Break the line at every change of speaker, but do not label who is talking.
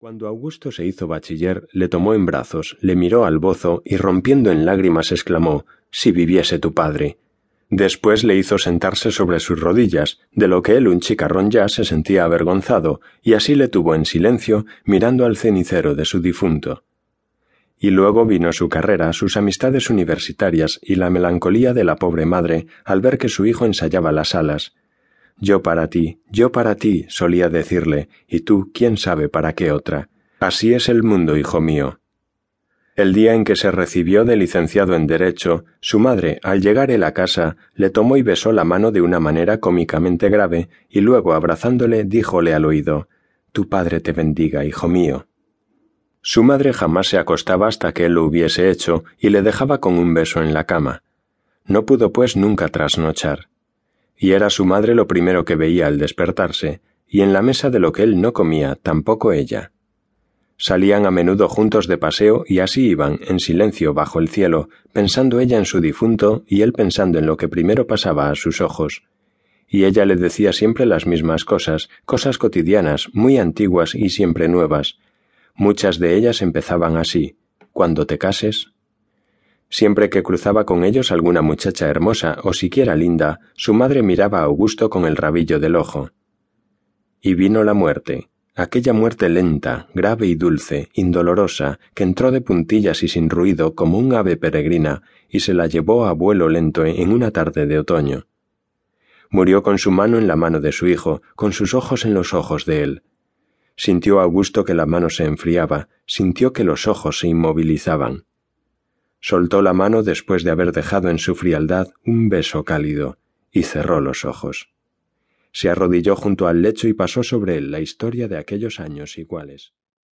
Cuando Augusto se hizo bachiller, le tomó en brazos, le miró al bozo y rompiendo en lágrimas exclamó Si viviese tu padre. Después le hizo sentarse sobre sus rodillas, de lo que él un chicarrón ya se sentía avergonzado, y así le tuvo en silencio, mirando al cenicero de su difunto. Y luego vino su carrera, sus amistades universitarias y la melancolía de la pobre madre al ver que su hijo ensayaba las alas, yo para ti, yo para ti, solía decirle, y tú, quién sabe para qué otra. Así es el mundo, hijo mío. El día en que se recibió de licenciado en Derecho, su madre, al llegar él a casa, le tomó y besó la mano de una manera cómicamente grave, y luego, abrazándole, díjole al oído Tu padre te bendiga, hijo mío. Su madre jamás se acostaba hasta que él lo hubiese hecho, y le dejaba con un beso en la cama. No pudo pues nunca trasnochar y era su madre lo primero que veía al despertarse, y en la mesa de lo que él no comía tampoco ella. Salían a menudo juntos de paseo y así iban, en silencio bajo el cielo, pensando ella en su difunto y él pensando en lo que primero pasaba a sus ojos. Y ella le decía siempre las mismas cosas, cosas cotidianas, muy antiguas y siempre nuevas. Muchas de ellas empezaban así. Cuando te cases, Siempre que cruzaba con ellos alguna muchacha hermosa o siquiera linda, su madre miraba a Augusto con el rabillo del ojo. Y vino la muerte, aquella muerte lenta, grave y dulce, indolorosa, que entró de puntillas y sin ruido como un ave peregrina y se la llevó a vuelo lento en una tarde de otoño. Murió con su mano en la mano de su hijo, con sus ojos en los ojos de él. Sintió Augusto que la mano se enfriaba, sintió que los ojos se inmovilizaban. Soltó la mano después de haber dejado en su frialdad un beso cálido, y cerró los ojos. Se arrodilló junto al lecho y pasó sobre él la historia de aquellos años iguales.